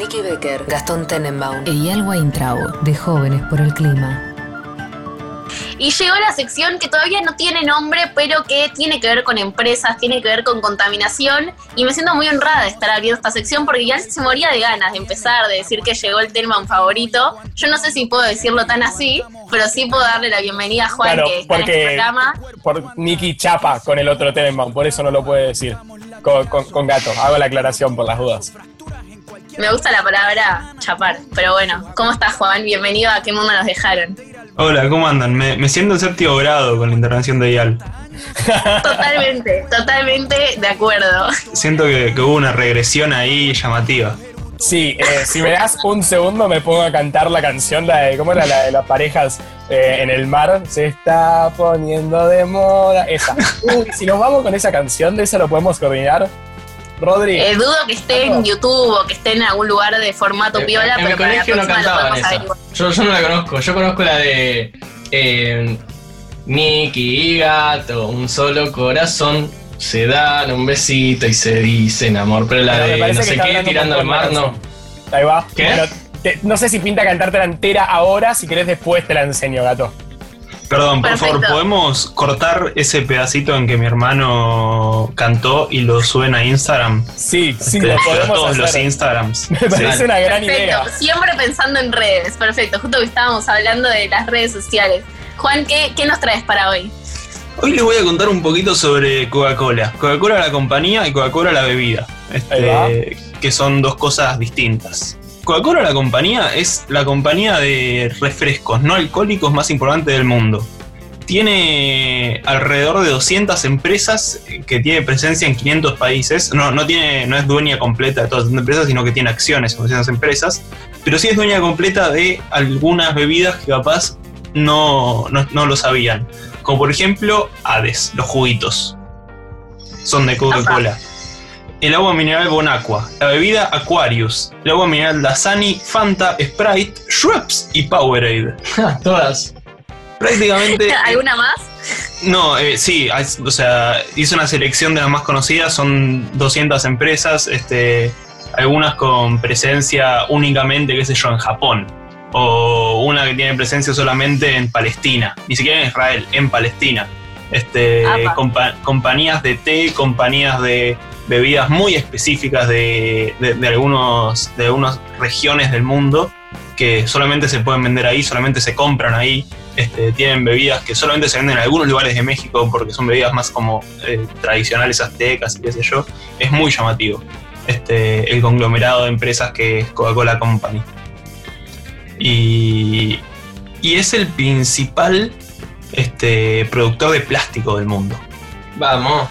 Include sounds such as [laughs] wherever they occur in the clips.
Nicky Becker, Gastón Tenenbaum. Eyal Weintraub, de Jóvenes por el Clima. Y llegó la sección que todavía no tiene nombre, pero que tiene que ver con empresas, tiene que ver con contaminación. Y me siento muy honrada de estar abriendo esta sección porque ya se moría de ganas de empezar, de decir que llegó el Telman favorito. Yo no sé si puedo decirlo tan así, pero sí puedo darle la bienvenida a Juan, Claro, que está en porque- este programa. Por Nicky Chapa con el otro Tenenbaum, por eso no lo puede decir. Con, con- con gato, hago la aclaración por las dudas. Me gusta la palabra chapar, pero bueno, ¿cómo estás Juan? Bienvenido a qué mundo nos dejaron. Hola, ¿cómo andan? Me, me siento en séptimo grado con la intervención de Ial. Totalmente, [laughs] totalmente de acuerdo. Siento que, que hubo una regresión ahí llamativa. Sí, eh, si me das un segundo me pongo a cantar la canción, la de, ¿cómo era la de las parejas eh, en el mar? Se está poniendo de moda. Esa. Uy, si nos vamos con esa canción, de esa lo podemos coordinar. Rodri, Eh, dudo que esté en YouTube o que esté en algún lugar de formato En- piola, en pero mi colegio no cantaban esa. Yo, yo no la conozco. Yo conozco la de eh, Nicky y Gato, un solo corazón. Se dan un besito y se dicen amor. Pero la Pero de no sé qué, tirando al mar, no. ahí va. ¿Qué? Bueno, te- no sé si pinta cantarte la entera ahora, si querés después te la enseño, gato. Perdón, por Perfecto. favor, ¿podemos cortar ese pedacito en que mi hermano cantó y lo suben a Instagram? Sí, sí, Este, lo a podemos todos los. Instagrams. [laughs] Me parece Sí. una gran idea. Perfecto, siempre pensando en redes, perfecto. Justo que estábamos hablando de las redes sociales. Juan, ¿qué, qué nos traes para hoy? Hoy les voy a contar un poquito sobre Coca-Cola. Coca-Cola la compañía y Coca-Cola la bebida. Este, que son dos cosas distintas. Coca-Cola la compañía es la compañía de refrescos no alcohólicos más importante del mundo. Tiene alrededor de 200 empresas que tiene presencia en 500 países. No, no, tiene, no es dueña completa de todas las empresas, sino que tiene acciones en esas empresas. Pero sí es dueña completa de algunas bebidas que capaz no, no, no lo sabían. Como por ejemplo, Hades, los juguitos. Son de Coca-Cola. El agua mineral Bonaqua, la bebida Aquarius, el agua mineral Dasani, Fanta, Sprite, Schweppes y Powerade. Todas. Prácticamente. [laughs] ¿Alguna más? No, eh, sí, o sea, hice una selección de las más conocidas, son 200 empresas, este, algunas con presencia únicamente, qué sé yo, en Japón, o una que tiene presencia solamente en Palestina, ni siquiera en Israel, en Palestina. Este, compa- compañías de té, compañías de bebidas muy específicas de, de- algunos, de algunas regiones del mundo que solamente se pueden vender ahí, solamente se compran ahí. Este, tienen bebidas que solamente se venden en algunos lugares de México porque son bebidas más como eh, tradicionales aztecas y qué sé yo. Es muy llamativo este, el conglomerado de empresas que es Coca-Cola Company. Y, y es el principal este, productor de plástico del mundo. Vamos.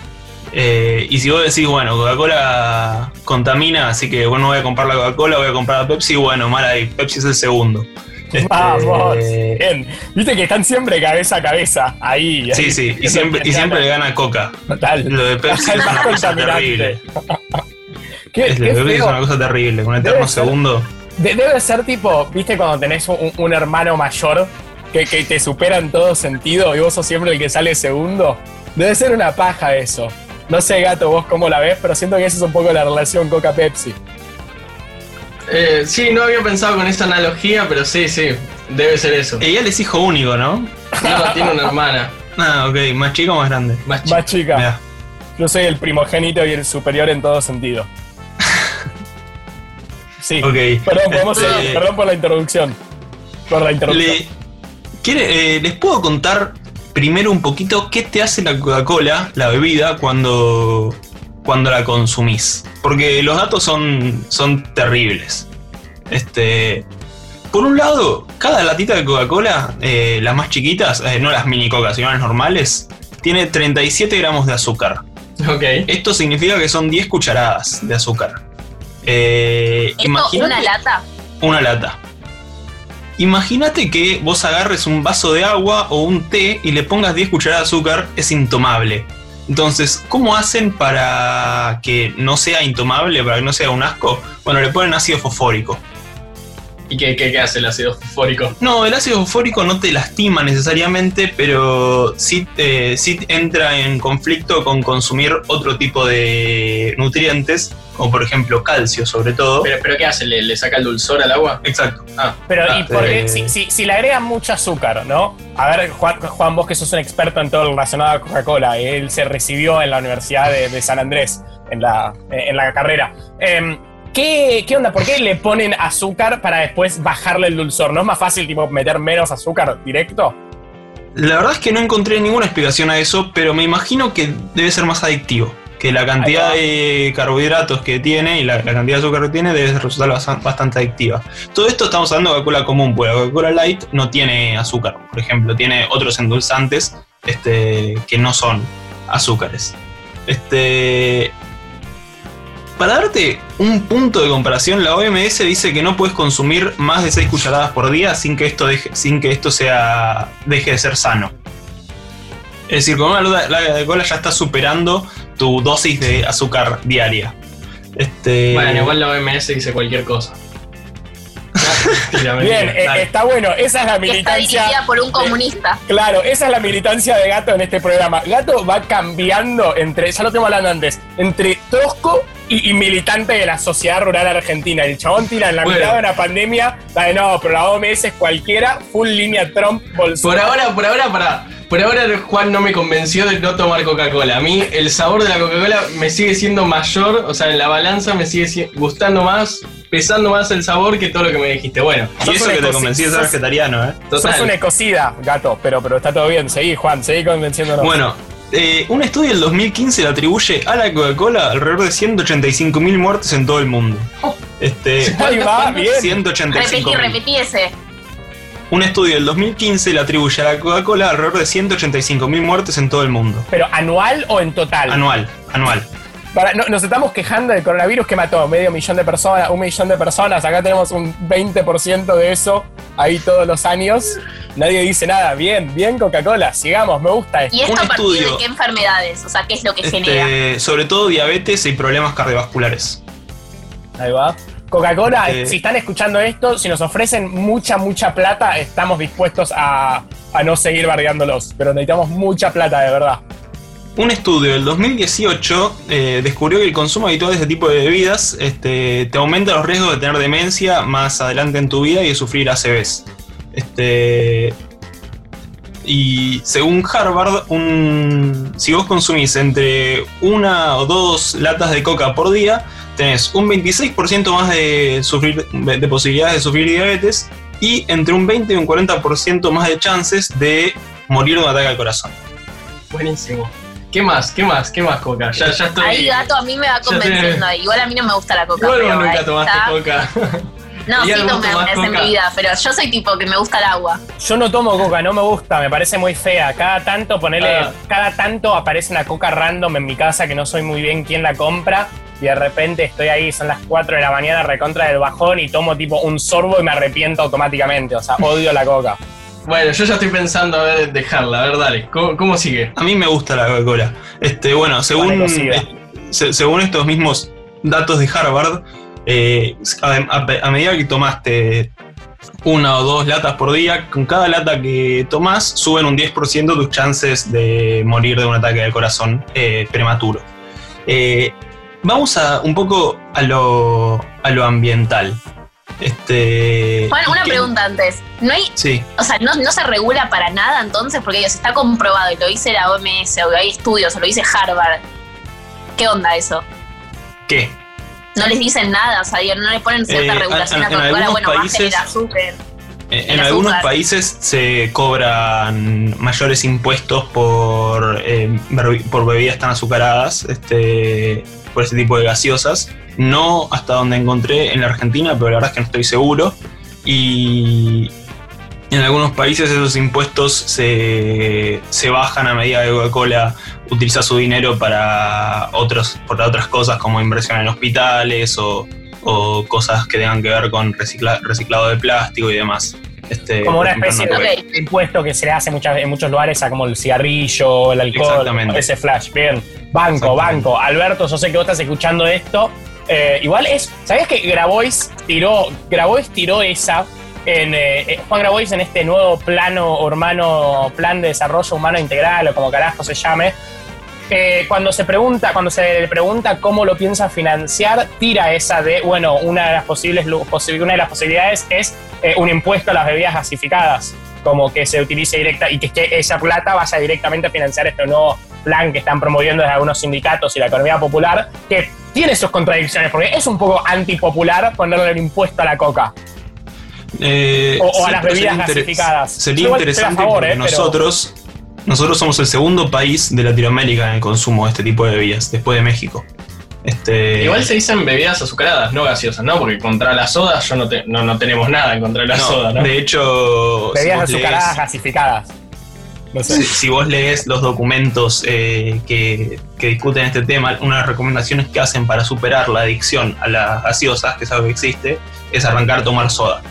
Eh, y si vos decís, bueno, Coca-Cola contamina, así que bueno, voy a comprar la Coca-Cola, voy a comprar la Pepsi, bueno, mal ahí, Pepsi es el segundo. Este, Vamos, bien. Viste que están siempre cabeza a cabeza, ahí. Sí, ahí. sí, y siempre, y siempre le gana Coca. Total. Lo de Pepsi es una cosa terrible. [laughs] ¿Qué, Es, qué es una cosa terrible, un eterno ser. segundo. De- debe ser tipo, viste cuando tenés un, un hermano mayor que, que te supera en todo sentido y vos sos siempre el que sale segundo. Debe ser una paja eso. No sé, gato, vos cómo la ves, pero siento que esa es un poco la relación Coca-Pepsi. Eh, sí, no había pensado con esa analogía, pero sí, sí. Debe ser eso. Ella es hijo único, ¿no? No, tiene una hermana. Ah, ok, más chico o más grande. Más chica. Más chica. Mirá. Yo soy el primogénito y el superior en todo sentido. [laughs] Sí. Ok. Perdón, podemos Este, seguir. Perdón por la introducción. Por la introducción. Le- ¿quiere- eh, les puedo contar primero un poquito qué te hace la Coca-Cola, la bebida, cuando, cuando la consumís. Porque los datos son, son terribles. Este, por un lado, cada latita de Coca-Cola, eh, las más chiquitas, eh, no las mini Coca, sino las normales, tiene 37 gramos de azúcar. Ok. Esto significa que son 10 cucharadas de azúcar. Eh, ¿Esto imagínate- una lata? una lata. Imagínate que vos agarres un vaso de agua o un té y le pongas 10 cucharadas de azúcar, es intomable. Entonces, ¿cómo hacen para que no sea intomable, para que no sea un asco? Bueno, le ponen ácido fosfórico. ¿Y qué, qué- qué hace el ácido fosfórico? No, el ácido fosfórico no te lastima necesariamente, pero sí, eh, sí entra en conflicto con consumir otro tipo de nutrientes, como por ejemplo calcio sobre todo. ¿Pero, pero qué hace? ¿Le, le saca el dulzor al agua? Exacto. Ah, Pero, ¿y Ah, por qué? eh. Si, si- si le agregan mucho azúcar, ¿no? A ver, Juan, Juan, vos que sos un experto en todo lo relacionado a Coca-Cola, él se recibió en la Universidad de, de San Andrés, en la, en la carrera. Em, ¿qué, ¿Qué onda? ¿Por qué le ponen azúcar para después bajarle el dulzor? ¿No es más fácil, tipo, meter menos azúcar directo? La verdad es que no encontré ninguna explicación a eso, pero me imagino que debe ser más adictivo. Que la cantidad de carbohidratos que tiene y la, la cantidad de azúcar que tiene debe resultar bastante adictiva. Todo esto estamos hablando de Coca-Cola común, porque la Coca-Cola Light no tiene azúcar, por ejemplo, tiene otros endulzantes este, que no son azúcares. Este, para darte un punto de comparación, la OMS dice que no puedes consumir más de 6 cucharadas por día sin que esto, deje, sin que esto sea, deje de ser sano. Es decir, con una la la cola ya está superando tu dosis de azúcar diaria. Este, Bueno, igual la OMS dice cualquier cosa. Bien, eh, Dale. está bueno. Esa es la está militancia. dirigida por un comunista. Claro, esa es la militancia de Gato en este programa. Gato va cambiando entre, ya lo tengo hablando antes, entre tosco y, y militante de la sociedad rural argentina. El chabón tira en la Bueno. mitad de una pandemia, la de no, pero la OMS es cualquiera, full línea Trump, Por Bolsonaro. ahora, por ahora, para. Por ahora Juan no me convenció de no tomar Coca-Cola. A mí el sabor de la Coca-Cola me sigue siendo mayor, o sea, en la balanza me sigue si- gustando más, pesando más el sabor que todo lo que me dijiste. Bueno, y eso que te convencí de ser vegetariano, ¿eh? total. Sos un ecocida, Gato, pero, pero está todo bien. Seguí, Juan, seguí convenciéndonos. Bueno, eh, un estudio del 2015 le atribuye a la Coca-Cola alrededor de 185.000 muertes en todo el mundo. Este, [laughs] Ahí va, [laughs] bien. 185.000. Repetí, repetí ese. Un estudio del 2015 le atribuye a la Coca-Cola alrededor de 185.000 muertes en todo el mundo. ¿Pero anual o en total? Anual, anual. Para- no- nos estamos quejando del coronavirus que mató medio millón de personas, un millón de personas. Acá tenemos un 20% de eso ahí todos los años. Nadie dice nada. Bien, bien Coca-Cola. Sigamos, me gusta esto. ¿Y esto Un a partir de estudio. qué enfermedades? O sea, ¿qué es lo que genera? Este, sobre todo diabetes y problemas cardiovasculares. Ahí va. Coca-Cola, Eh. si están escuchando esto, si nos ofrecen mucha, mucha plata, estamos dispuestos a, a no seguir bardeándolos. Pero necesitamos mucha plata, de verdad. Un estudio del 2018 eh, descubrió que el consumo habitual de este tipo de bebidas este, te aumenta los riesgos de tener demencia más adelante en tu vida y de sufrir ACVs. Este, y según Harvard, un, si vos consumís entre una o dos latas de coca por día, tenés un 26% más de, de posibilidades de sufrir diabetes y entre un 20 y un 40% más de chances de morir de un ataque al corazón. Buenísimo. ¿Qué más? ¿Qué más? ¿Qué más, Coca? Ya, ya estoy. Ahí gato a mí me va te- convenciendo. Igual a mí no me gusta la coca. Igual pero vos nunca tomaste está. Coca. No, [laughs] ¿Y sí tomé tomás una vez en mi vida, pero yo soy tipo que me gusta el agua. Yo no tomo coca, no me gusta, me parece muy fea. Cada tanto, ponele, Ah. cada tanto aparece una coca random en mi casa que no soy muy bien quién la compra. Y de repente estoy ahí, son las 4 de la mañana, recontra del bajón, y tomo tipo un sorbo y me arrepiento automáticamente. O sea, odio la coca. Bueno, yo ya estoy pensando a ver dejarla. A ver, dale. ¿Cómo, cómo sigue? A mí me gusta la Coca-Cola. Este, bueno, según, Vale, cocida. eh, se- según estos mismos datos de Harvard, eh, a, a- a medida que tomaste una o dos latas por día, con cada lata que tomas suben un 10% tus chances de morir de un ataque al corazón eh, prematuro. Eh, vamos a un poco a lo, a lo ambiental. Este, Bueno, una ¿qué- pregunta antes. ¿No hay, Sí. o sea, no, no se regula para nada entonces? Porque Dios, está comprobado y lo dice la OMS o hay estudios o lo dice Harvard. ¿Qué onda eso? ¿Qué? No les dicen nada, o sea, digo, no le ponen cierta Eh, regulación en- a Coca-Cola, algunos bueno, países-. Eh, En, algunos azúcar. países se cobran mayores impuestos por, eh, por bebidas tan azucaradas, este, por ese tipo de gaseosas. No hasta donde encontré en la Argentina, pero la verdad es que no estoy seguro. Y en algunos países esos impuestos se, se bajan a medida que Coca-Cola utiliza su dinero para, otros, para otras cosas como inversión en hospitales o, o cosas que tengan que ver con recicla- reciclado de plástico y demás. Este, Como una especie de impuesto que se le hace muchas, en muchos lugares a como el cigarrillo, el alcohol, ese flash. Bien, banco, banco. Alberto, yo sé que vos estás escuchando esto Eh, igual es. ¿Sabías que Grabois tiró, Grabois tiró esa en. eh, eh, Juan Grabois en este nuevo plano urbano, plan de desarrollo humano integral, o como carajo se llame. Eh, cuando se pregunta, cuando se le pregunta cómo lo piensa financiar, tira esa de, bueno, una de las posibles lu- posi- una de las posibilidades es eh, un impuesto a las bebidas gasificadas, como que se utilice directa y que, que esa plata vaya directamente a financiar este nuevo plan que están promoviendo desde algunos sindicatos y la economía popular, que tiene sus contradicciones, porque es un poco antipopular ponerle el impuesto a la coca. Eh, O- o a las bebidas sería gasificadas. Sería Yo a interesante favor, porque eh, pero- nosotros, somos el segundo país de Latinoamérica en el consumo de este tipo de bebidas, después de México. Este, Igual se dicen bebidas azucaradas, no gaseosas, ¿no? Porque contra la soda yo no, te- no, no tenemos nada en contra de la no, soda, ¿no? De hecho, Bebidas azucaradas lees- gasificadas. No sé. Si, si vos lees los documentos eh, que, que discuten este tema, una de las recomendaciones que hacen para superar la adicción a las gaseosas, que es algo que existe, es arrancar a tomar soda.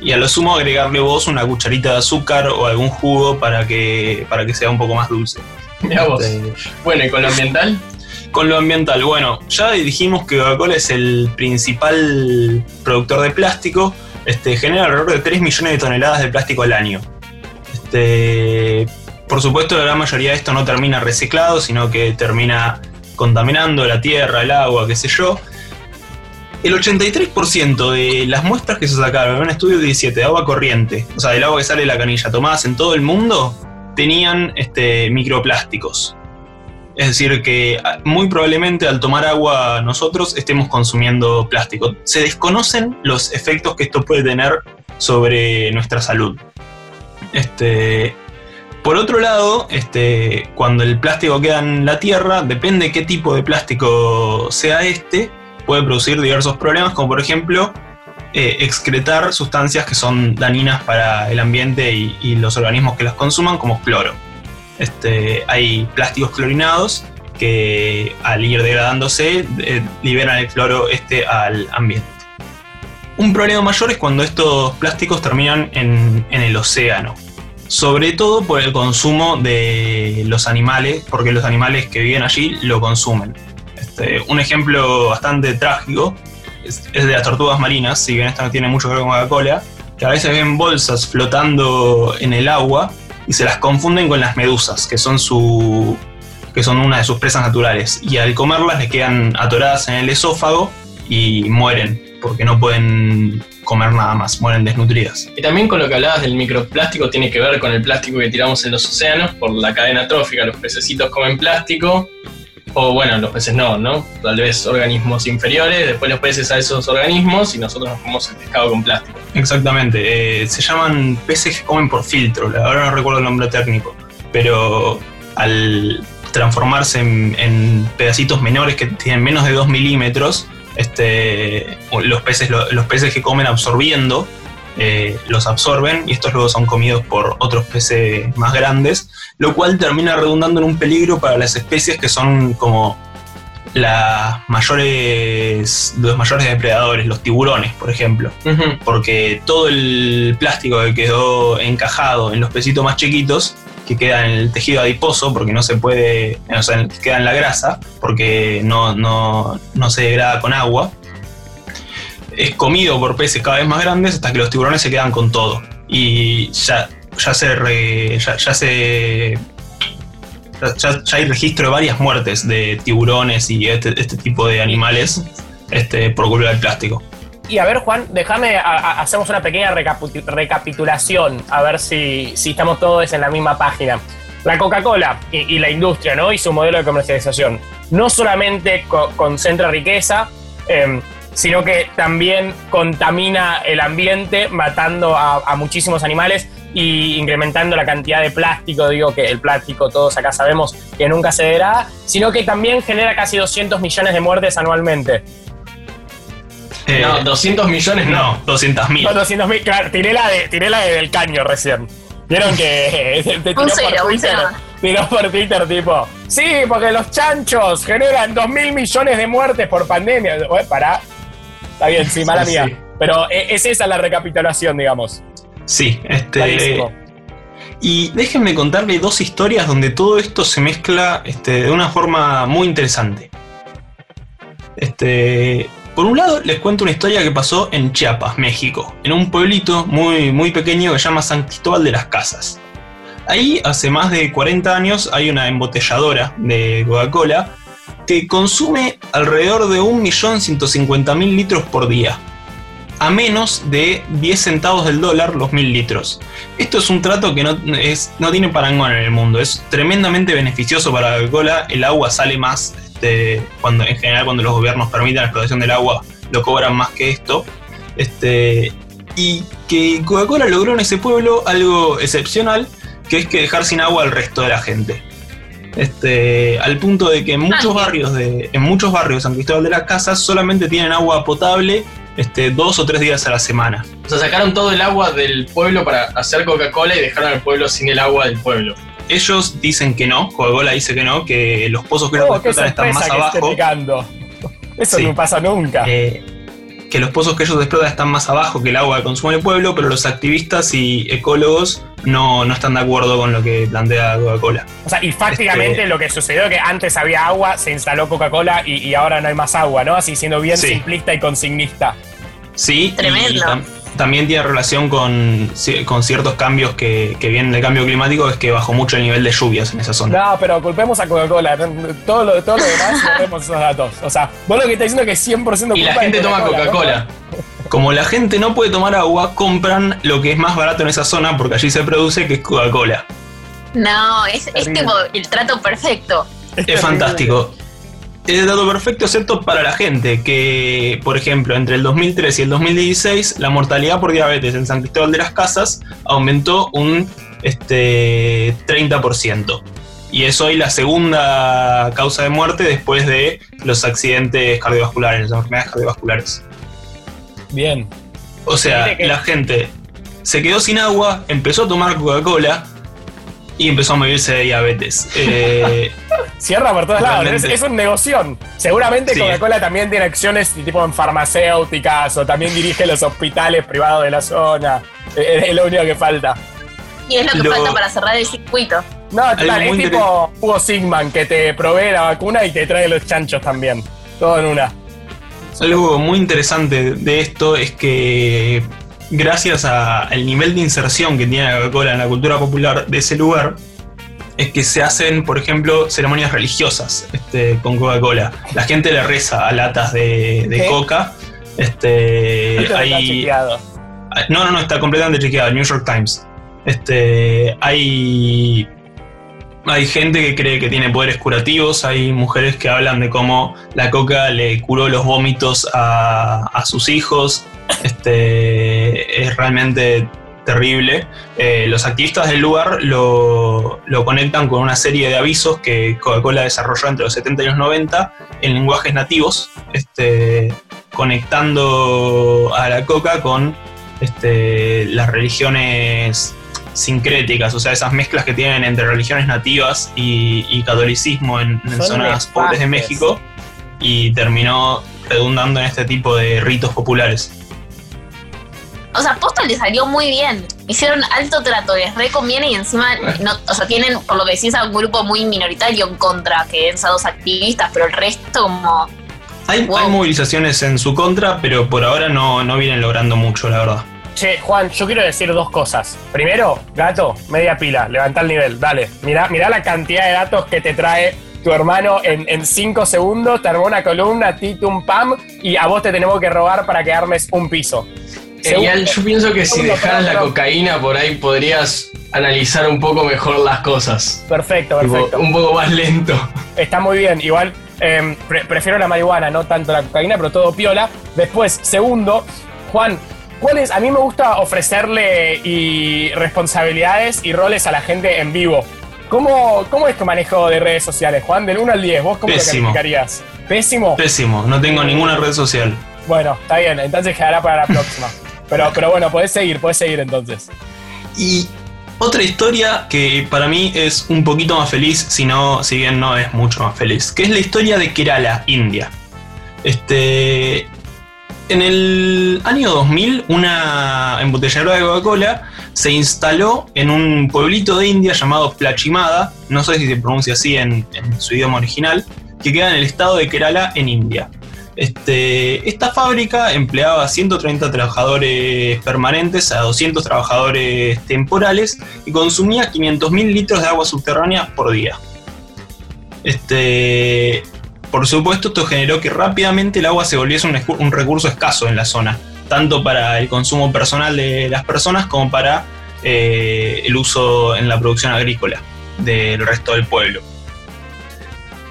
Y a lo sumo agregarle vos una cucharita de azúcar o algún jugo para que, para que sea un poco más dulce. Mirá vos. Bueno, ¿y con lo ambiental? con lo ambiental, bueno, ya dijimos que Coca-Cola es el principal productor de plástico, este, genera alrededor de 3 millones de toneladas de plástico al año. Este, por supuesto, la gran mayoría de esto no termina reciclado, sino que termina contaminando la tierra, el agua, qué sé yo. El 83% de las muestras que se sacaron en un estudio de 17 de agua corriente, o sea, del agua que sale de la canilla, tomadas en todo el mundo, tenían este, microplásticos. Es decir, que ah, muy probablemente al tomar agua nosotros estemos consumiendo plástico. Se desconocen los efectos que esto puede tener sobre nuestra salud. Este, por otro lado, este, cuando el plástico queda en la tierra, depende qué tipo de plástico sea este, puede producir diversos problemas, como por ejemplo eh, excretar sustancias que son dañinas para el ambiente y, los organismos que las consuman, como cloro. Este, hay plásticos clorinados que al ir degradándose eh, liberan el cloro este al ambiente. Un problema mayor es cuando estos plásticos terminan en el océano, sobre todo por el consumo de los animales, porque los animales que viven allí lo consumen. Este, un ejemplo bastante trágico es, de las tortugas marinas, si bien esto no tiene mucho que ver con Coca-Cola, que a veces ven bolsas flotando en el agua y se las confunden con las medusas, que son su que son una de sus presas naturales y al comerlas les quedan atoradas en el esófago y mueren porque no pueden comer nada más, mueren desnutridas. Y también con lo que hablabas del microplástico tiene que ver con el plástico que tiramos en los océanos por la cadena trófica. Los pececitos comen plástico, o bueno, los peces no, ¿no? Tal vez organismos inferiores, después los peces a esos organismos y nosotros nos comemos el pescado con plástico. Exactamente, eh, se llaman peces que comen por filtro, ahora no recuerdo el nombre técnico, pero al transformarse en, pedacitos menores que tienen menos de 2 milímetros, este, los, peces, lo- los peces que comen absorbiendo eh, los absorben y estos luego son comidos por otros peces más grandes, lo cual termina redundando en un peligro para las especies que son como las mayores, los mayores depredadores, los tiburones, por ejemplo. Porque todo el plástico que quedó encajado en los pesitos más chiquitos, que queda en el tejido adiposo, porque no se puede, o sea, queda en la grasa, porque no, no, no se degrada con agua, es comido por peces cada vez más grandes hasta que los tiburones se quedan con todo. Y ya, ya se re- ya, ya se ya, hay registro de varias muertes de tiburones y este, este tipo de animales este, por culpa del plástico. Y a ver, Juan, déjame, hacemos una pequeña recapitulación, a ver si, si estamos todos en la misma página. La Coca-Cola y, la industria, ¿no? Y su modelo de comercialización. No solamente co- concentra riqueza, em, sino que también contamina el ambiente, matando a, a muchísimos animales y incrementando la cantidad de plástico. Digo que el plástico, todos acá sabemos que nunca se degrada, sino que también genera casi 200 millones de muertes anualmente. Eh, no, 200 millones no. No, 200 mil. No, 200 mil, claro, tiré la, de, tiré la de del caño recién. Vieron que [laughs] te, te tiró Un por cero, un Twitter, cero. tiró por Twitter tipo, sí, porque los chanchos generan 2 mil millones de muertes por pandemia. Ué, pará. Está bien, sí, mala Sí, mía. sí. Pero e- es esa la recapitulación, digamos. Sí, este. Y déjenme contarle dos historias donde todo esto se mezcla este, de una forma muy interesante. Este, por un lado, les cuento una historia que pasó en Chiapas, México, en un pueblito muy, muy pequeño que se llama San Cristóbal de las Casas. Ahí, hace más de 40 años, hay una embotelladora de Coca-Cola que consume alrededor de 1.150.000 litros por día, a menos de 10 centavos del dólar los 1.000 litros. Esto es un trato que no, no tiene parangón en el mundo, es tremendamente beneficioso para la Coca-Cola, el agua sale más, este, cuando, en general cuando los gobiernos permiten la explotación del agua, lo cobran más que esto. Este, y que Coca-Cola logró en ese pueblo algo excepcional, que es que dejar sin agua al resto de la gente. Este, al punto de que en muchos Ah, barrios de, en muchos barrios de San Cristóbal de las Casas solamente tienen agua potable este, dos o tres días a la semana. O sea, sacaron todo el agua del pueblo para hacer Coca-Cola y dejaron al pueblo sin el agua del pueblo. Ellos dicen que no, Coca-Cola dice que no, que los pozos que Oh, explotan están más abajo. Eso Sí. no pasa nunca. eh, que los pozos que ellos explotan están más abajo que el agua que consume el pueblo, pero los activistas y ecólogos no, no están de acuerdo con lo que plantea Coca-Cola. O sea, y fácticamente Este- lo que sucedió es que antes había agua, se instaló Coca-Cola y, y ahora no hay más agua, ¿no? Así siendo bien Sí. simplista y consignista. Sí, Tremendo. y también tiene relación con, con ciertos cambios que, que vienen del cambio climático, es que bajó mucho el nivel de lluvias en esa zona. No, pero culpemos a Coca-Cola. Todo lo, todo lo demás [laughs] vemos esos datos. O sea, vos lo que estás diciendo es que 100% Y la culpa de gente toma Coca-Cola. [laughs] Como la gente no puede tomar agua, compran lo que es más barato en esa zona porque allí se produce, que es Coca-Cola. No, es, es tipo el trato perfecto. Es fantástico. Es el dato perfecto, excepto para la gente, que, por ejemplo, entre el 2003 y el 2016, la mortalidad por diabetes en San Cristóbal de las Casas aumentó un este, 30%. Y es hoy la segunda causa de muerte después de los accidentes cardiovasculares, las enfermedades cardiovasculares. Bien. O sea, la gente se quedó sin agua, empezó a tomar Coca-Cola y empezó a morirse de diabetes. Eh, [laughs] Cierra por todos lados. Es, un negoción. Seguramente Sí. Coca-Cola también tiene acciones tipo en farmacéuticas o también dirige los hospitales privados de la zona. Es, es lo único que falta. Y es lo que Lo- falta para cerrar el circuito. No, total, es tipo Hugo Sigman que te provee la vacuna y te trae los chanchos también. Todo en una. Algo muy interesante de esto es que gracias al nivel de inserción que tiene la Coca-Cola en la cultura popular de ese lugar, es que se hacen, por ejemplo, ceremonias religiosas este, con Coca-Cola. La gente le reza a latas de, coca. Este, Esto hay, chequeado. no, no, no, está completamente chequeado, el New York Times. Este, hay, hay gente que cree que tiene poderes curativos, hay mujeres que hablan de cómo la coca le curó los vómitos a, a sus hijos. Este, es realmente terrible. Eh, los activistas del lugar lo, lo conectan con una serie de avisos que Coca-Cola desarrolló entre los 70 y los 90 en lenguajes nativos, este, conectando a la coca con este, las religiones sincréticas, o sea, esas mezclas que tienen entre religiones nativas y, y catolicismo en, en zonas pobres de. México y terminó redundando en este tipo de ritos populares. O sea, Posta le salió muy bien. Hicieron alto trato, les reconviene y encima, no, o sea, tienen, por lo que decís, a un grupo muy minoritario en contra, que es a dos activistas, pero el resto como... Hay, Wow. hay movilizaciones en su contra, pero por ahora no, no vienen logrando mucho, la verdad. Che, Juan, yo quiero decir dos cosas. Primero, gato, media pila, levanta el nivel, dale. Mirá, mirá la cantidad de datos que te trae tu hermano en, en cinco segundos, te armó una columna, titum pam, y a vos te tenemos que robar para que armes un piso. Genial, yo pienso que si dejaras la cocaína por ahí podrías analizar un poco mejor las cosas. Perfecto, Tipo, perfecto. un poco más lento. Está muy bien. Igual eh, pre- prefiero la marihuana, no tanto la cocaína, pero todo piola. Después, segundo, Juan, ¿cuál es? A mí me gusta ofrecerle y responsabilidades y roles a la gente en vivo. ¿Cómo, ¿Cómo es tu manejo de redes sociales, Juan? Del 1 al 10, ¿vos cómo Pésimo. lo calificarías? ¿Pésimo? Pésimo, no tengo ninguna red social. Bueno, está bien, entonces quedará para la próxima. [laughs] Pero, pero bueno, podés seguir, podés seguir entonces. Y otra historia que para mí es un poquito más feliz, si, no, si bien no es mucho más feliz, que es la historia de Kerala, India. Este, en el año 2000, una embotelladora de Coca-Cola se instaló en un pueblito de India llamado Plachimada, no sé si se pronuncia así en, en su idioma original, que queda en el estado de Kerala, en India. Este, esta fábrica empleaba a 130 trabajadores permanentes, a 200 trabajadores temporales y consumía 500.000 litros de agua subterránea por día. Este, por supuesto, esto generó que rápidamente el agua se volviese un, recurso escaso en la zona, tanto para el consumo personal de las personas como para eh, el uso en la producción agrícola del resto del pueblo.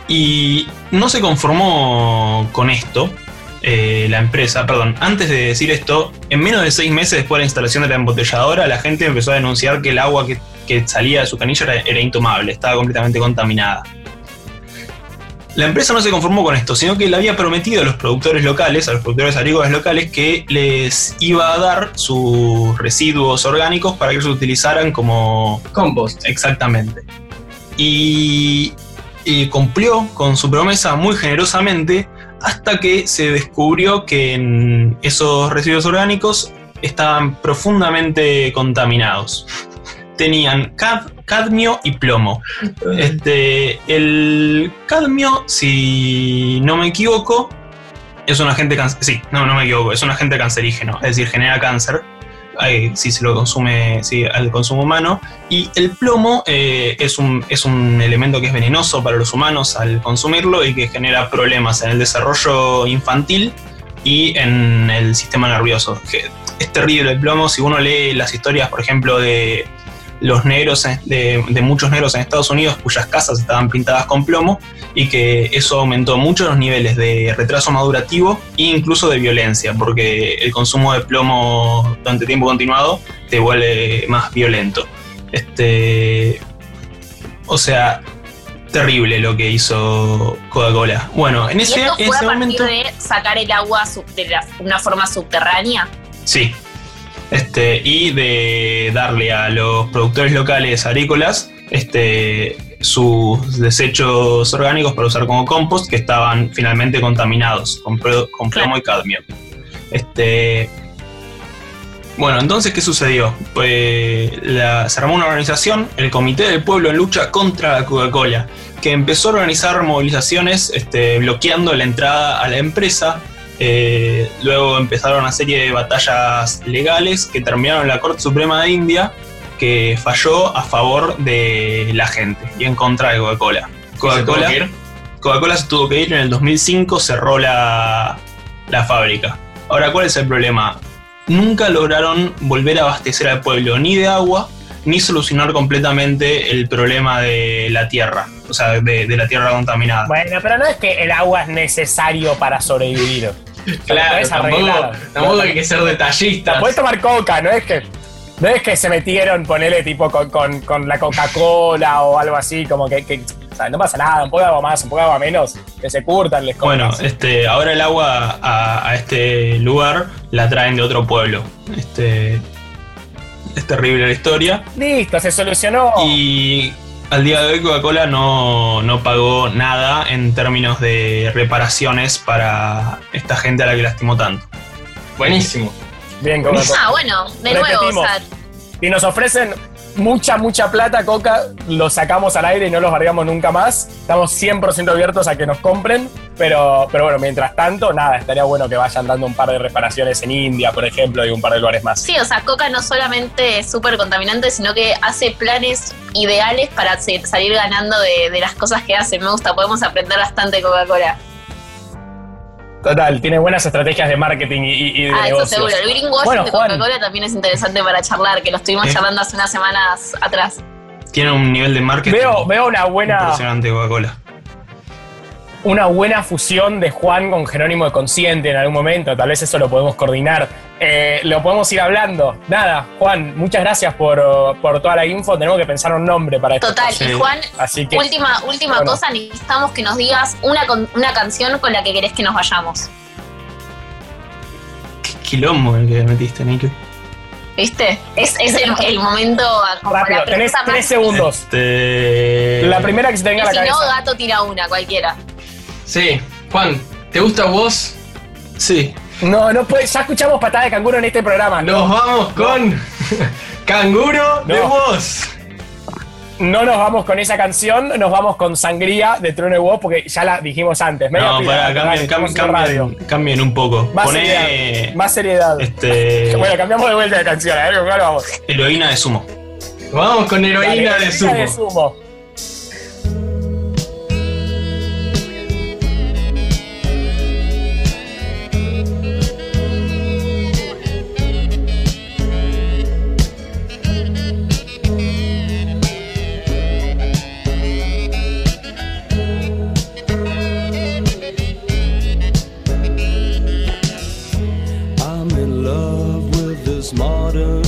Y no se conformó con esto, eh, la empresa, perdón, antes de decir esto, en menos de seis meses después de la instalación de la embotelladora, la gente empezó a denunciar que el agua que, que salía de su canilla era, era intomable, estaba completamente contaminada. La empresa no se conformó con esto, sino que le había prometido a los productores locales, a los productores agrícolas locales, que les iba a dar sus residuos orgánicos para que los utilizaran como Compost. Exactamente. Y, y cumplió con su promesa muy generosamente hasta que se descubrió que en esos residuos orgánicos estaban profundamente contaminados. Tenían cad- cadmio y plomo. Este, el cadmio, si no me equivoco, es un agente cancerígeno. Sí, no, no me equivoco, es un agente cancerígeno, es decir, genera cáncer. Eh, si se lo consume al consumo humano. Y el plomo eh, es, un, es un elemento que es venenoso para los humanos al consumirlo y que genera problemas en el desarrollo infantil y en el sistema nervioso. Es terrible el plomo. Si uno lee las historias, por ejemplo, de los negros, de, de muchos negros en Estados Unidos cuyas casas estaban pintadas con plomo y que eso aumentó mucho los niveles de retraso madurativo e incluso de violencia, porque el consumo de plomo durante tiempo continuado te vuelve más violento. Este, o sea, terrible lo que hizo Coca-Cola. Bueno, en ¿Y ese, esto en fue a ese partir momento... de sacar el agua de la- una forma subterránea? Sí. Este, y de darle a los productores locales agrícolas este, sus desechos orgánicos para usar como compost que estaban finalmente contaminados con, plomo y cadmio. Este, bueno, entonces, ¿qué sucedió? Pues la- se armó una organización, el Comité del Pueblo en Lucha contra la Coca-Cola, que empezó a organizar movilizaciones este, bloqueando la entrada a la empresa eh, luego empezaron una serie de batallas legales que terminaron en la Corte Suprema de India, que falló a favor de la gente y en contra de Coca-Cola. ¿Se tuvo Coca-Cola que ir? Coca-Cola se tuvo que ir en el 2005, cerró la, la fábrica. Ahora, ¿cuál es el problema? Nunca lograron volver a abastecer al pueblo ni de agua, ni solucionar completamente el problema de la tierra, o sea, de, de la tierra contaminada. Bueno, pero no es que el agua es necesario para sobrevivir. Claro, tampoco, tampoco hay que ser detallista. Podés tomar coca, no es que. No es que se metieron, ponele tipo con, con- con la Coca-Cola o algo así, como que, que- o sea, no pasa nada, un poco de agua más, un poco de agua menos, que se curtan, les Bueno, comas. este, ahora el agua a, a este lugar la traen de otro pueblo. Este, es terrible la historia. Listo, se solucionó. Y al día de hoy Coca-Cola no, no pagó nada en términos de reparaciones para esta gente a la que lastimó tanto. Buenísimo. Bien, Coca-Cola. Ah, bueno, de nuevo, o sea, Si nos ofrecen mucha, mucha plata, Coca, lo sacamos al aire y no los largamos nunca más. Estamos 100% abiertos a que nos compren, pero, pero bueno, mientras tanto, nada, estaría bueno que vayan dando un par de reparaciones en India, por ejemplo, y un par de lugares más. sí, o sea, Coca no solamente es súper contaminante, sino que hace planes ideales para salir ganando de, las cosas que hace. Me gusta, podemos aprender bastante Coca-Cola. Total, tiene buenas estrategias de marketing y, y- de Ah, eso negocios. seguro. El greenwashing Bueno, de Juan. Coca-Cola también es interesante para charlar, que lo estuvimos ¿Eh? charlando hace unas semanas atrás. Tiene un nivel de marketing Veo, veo una buena, impresionante Coca-Cola. una buena fusión de Juan con Jerónimo de Consciente en algún momento. Tal vez eso lo podemos coordinar. Eh, lo podemos ir hablando. Nada, Juan, muchas gracias por, por toda la info. Tenemos que pensar un nombre para esto. Total, y Juan, Así que, última, última bueno. cosa, necesitamos que nos digas una, una canción con la que querés que nos vayamos. Qué quilombo el que metiste, Nico. ¿Viste? Es, es el, el momento. como rápido, la tenés pregunta tres más- segundos. Este... La primera que se te Y venga a la si no, cabeza. gato tira una, cualquiera. Sí. Juan, ¿te gusta vos? Sí. No, no puede. Ya escuchamos patada de canguro en este programa. Nos vamos con [laughs] Canguro de No. vos. no nos vamos con esa canción, nos vamos con Sangría de Trueno y Woz, porque ya la dijimos antes. Media No, para, cambien, cambien, cambien, cambien un poco. Más Poné seriedad. Más seriedad. este, [laughs] Bueno, cambiamos de vuelta de canción, a ver con cuál vamos. heroína de sumo. Vamos con heroína Dale, de sumo. de sumo. autumn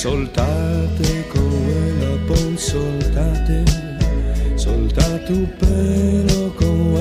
Soltate con pon, soltate, solta tu pelo con